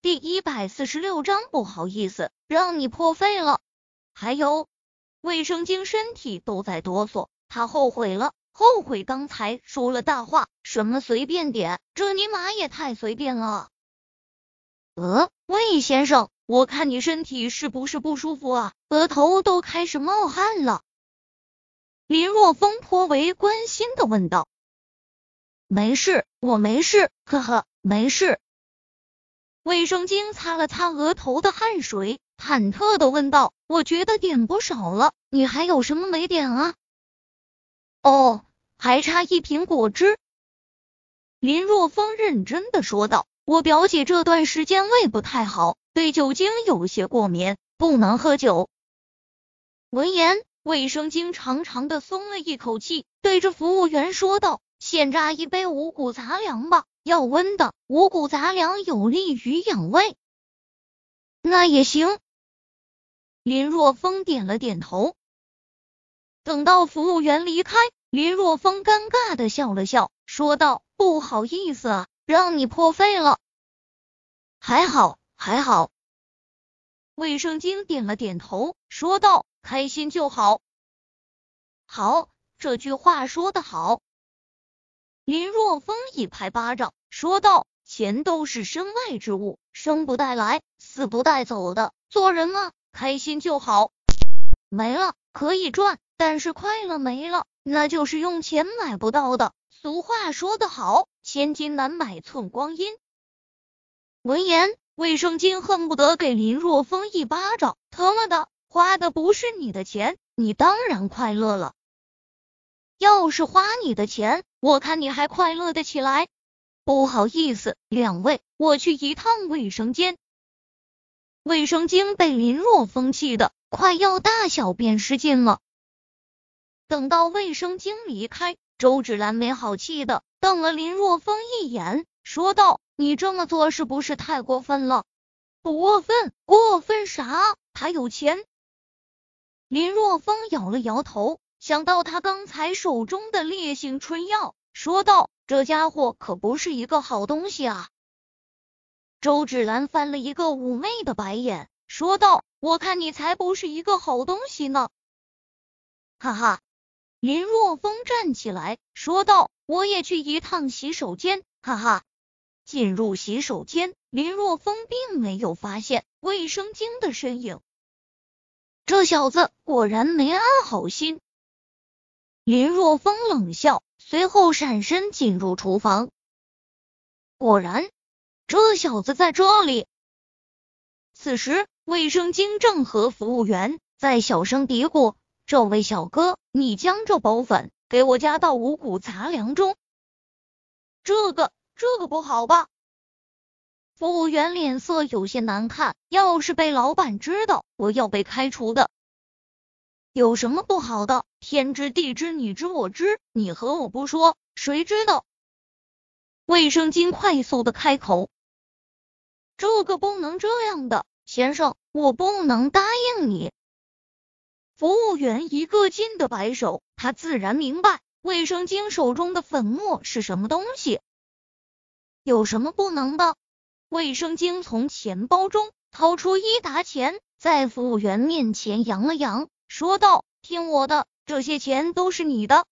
第一百四十六章，不好意思，让你破费了。还有，卫生巾身体都在哆嗦，他后悔了，后悔刚才说了大话。什么随便点，这尼玛也太随便了。呃，魏先生，我看你身体是不是不舒服啊？额头都开始冒汗了。林若风颇为关心的问道。没事，我没事，呵呵，没事。卫生巾擦了擦额头的汗水，忐忑的问道：“我觉得点不少了，你还有什么没点啊？”哦，还差一瓶果汁。林若风认真的说道：“我表姐这段时间胃不太好，对酒精有些过敏，不能喝酒。”闻言，卫生巾长长的松了一口气，对着服务员说道：“现榨一杯五谷杂粮吧。”要温的五谷杂粮有利于养胃，那也行。林若风点了点头。等到服务员离开，林若风尴尬的笑了笑，说道：“不好意思啊，让你破费了。”还好，还好。卫生巾点了点头，说道：“开心就好。”好，这句话说的好。林若风一拍巴掌。说道：“钱都是身外之物，生不带来，死不带走的。做人啊，开心就好。没了可以赚，但是快乐没了，那就是用钱买不到的。俗话说得好，千金难买寸光阴。”闻言，卫生巾恨不得给林若风一巴掌。疼了的，花的不是你的钱，你当然快乐了。要是花你的钱，我看你还快乐的起来。不好意思，两位，我去一趟卫生间。卫生巾被林若风气的快要大小便失禁了。等到卫生巾离开，周芷兰没好气的瞪了林若风一眼，说道：“你这么做是不是太过分了？”不过分，过分啥？他有钱。林若风摇了摇头，想到他刚才手中的烈性春药，说道。这家伙可不是一个好东西啊！周芷兰翻了一个妩媚的白眼，说道：“我看你才不是一个好东西呢！”哈哈，林若风站起来说道：“我也去一趟洗手间。”哈哈，进入洗手间，林若风并没有发现卫生巾的身影。这小子果然没安好心。林若风冷笑。随后闪身进入厨房，果然，这小子在这里。此时，卫生巾正和服务员在小声嘀咕：“这位小哥，你将这包粉给我加到五谷杂粮中。”这个，这个不好吧？服务员脸色有些难看，要是被老板知道，我要被开除的。有什么不好的？天知地知，你知我知，你和我不说，谁知道？卫生巾快速的开口：“这个不能这样的，先生，我不能答应你。”服务员一个劲的摆手，他自然明白卫生巾手中的粉末是什么东西。有什么不能的？卫生巾从钱包中掏出一沓钱，在服务员面前扬了扬。说道：“听我的，这些钱都是你的。”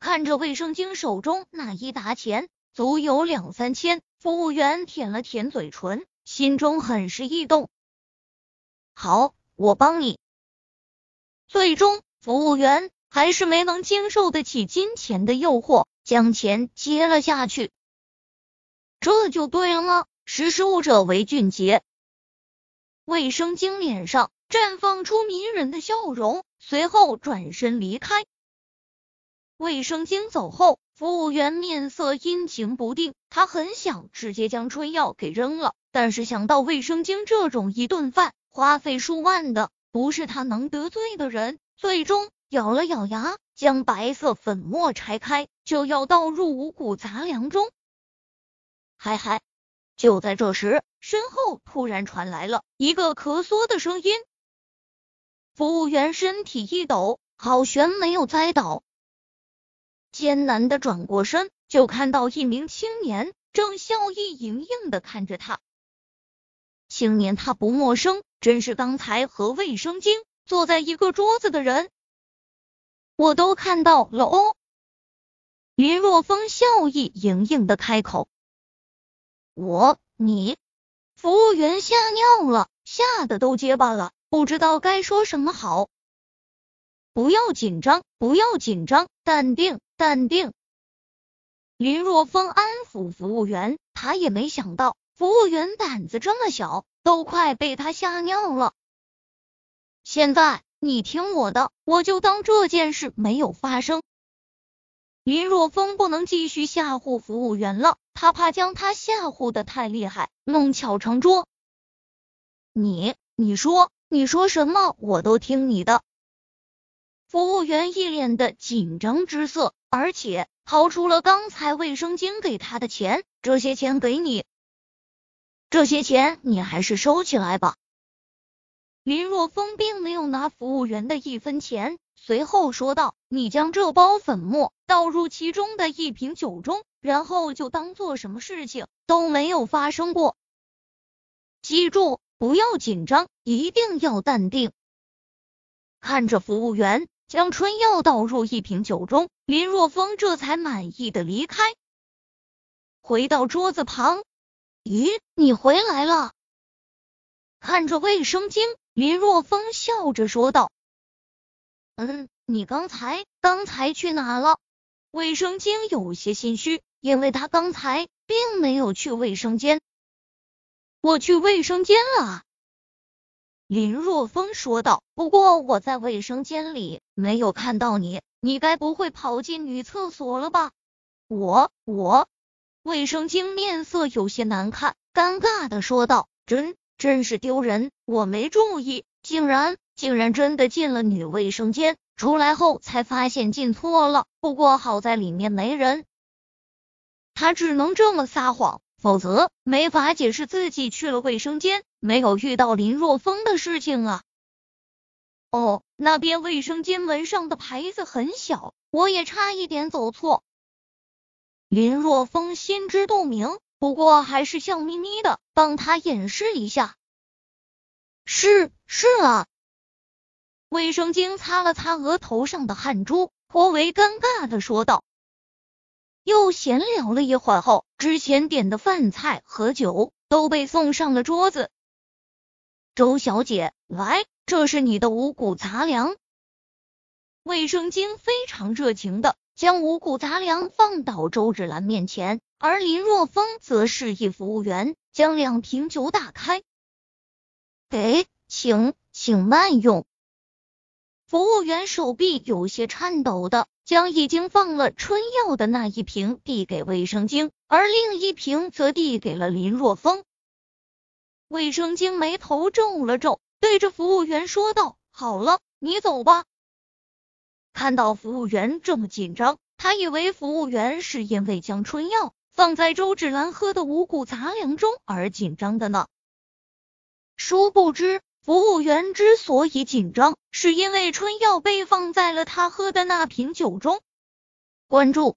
看着卫生巾手中那一沓钱，足有两三千。服务员舔了舔嘴唇，心中很是异动。好，我帮你。最终，服务员还是没能经受得起金钱的诱惑，将钱接了下去。这就对了？识时务者为俊杰。卫生巾脸上。绽放出迷人的笑容，随后转身离开。卫生巾走后，服务员面色阴晴不定。他很想直接将春药给扔了，但是想到卫生巾这种一顿饭花费数万的，不是他能得罪的人，最终咬了咬牙，将白色粉末拆开，就要倒入五谷杂粮中。嗨嗨！就在这时，身后突然传来了一个咳嗽的声音。服务员身体一抖，好悬没有栽倒，艰难的转过身，就看到一名青年正笑意盈盈的看着他。青年他不陌生，真是刚才和卫生巾坐在一个桌子的人。我都看到了哦。林若风笑意盈盈的开口：“我，你。”服务员吓尿了，吓得都结巴了，不知道该说什么好。不要紧张，不要紧张，淡定，淡定。林若风安抚服务员，他也没想到服务员胆子这么小，都快被他吓尿了。现在你听我的，我就当这件事没有发生。林若风不能继续吓唬服务员了。他怕将他吓唬的太厉害，弄巧成拙。你，你说，你说什么，我都听你的。服务员一脸的紧张之色，而且掏出了刚才卫生巾给他的钱，这些钱给你，这些钱你还是收起来吧。林若风并没有拿服务员的一分钱，随后说道：“你将这包粉末倒入其中的一瓶酒中。”然后就当做什么事情都没有发生过。记住，不要紧张，一定要淡定。看着服务员将春药倒入一瓶酒中，林若风这才满意的离开，回到桌子旁。咦，你回来了？看着卫生巾，林若风笑着说道：“嗯，你刚才刚才去哪了？”卫生巾有些心虚。因为他刚才并没有去卫生间，我去卫生间了。林若风说道。不过我在卫生间里没有看到你，你该不会跑进女厕所了吧？我我，卫生巾面色有些难看，尴尬的说道：“真真是丢人，我没注意，竟然竟然真的进了女卫生间，出来后才发现进错了。不过好在里面没人。”他只能这么撒谎，否则没法解释自己去了卫生间，没有遇到林若风的事情啊。哦，那边卫生间门上的牌子很小，我也差一点走错。林若风心知肚明，不过还是笑眯眯的帮他掩饰一下。是是啊，卫生巾擦了擦额头上的汗珠，颇为尴尬的说道。又闲聊了一会儿后，之前点的饭菜和酒都被送上了桌子。周小姐，来，这是你的五谷杂粮。卫生巾非常热情的将五谷杂粮放到周芷兰面前，而林若风则示意服务员将两瓶酒打开，给，请，请慢用。服务员手臂有些颤抖的。将已经放了春药的那一瓶递给卫生巾，而另一瓶则递给了林若风。卫生巾眉头皱了皱，对着服务员说道：“好了，你走吧。”看到服务员这么紧张，他以为服务员是因为将春药放在周芷兰喝的五谷杂粮中而紧张的呢。殊不知。服务员之所以紧张，是因为春药被放在了他喝的那瓶酒中。关注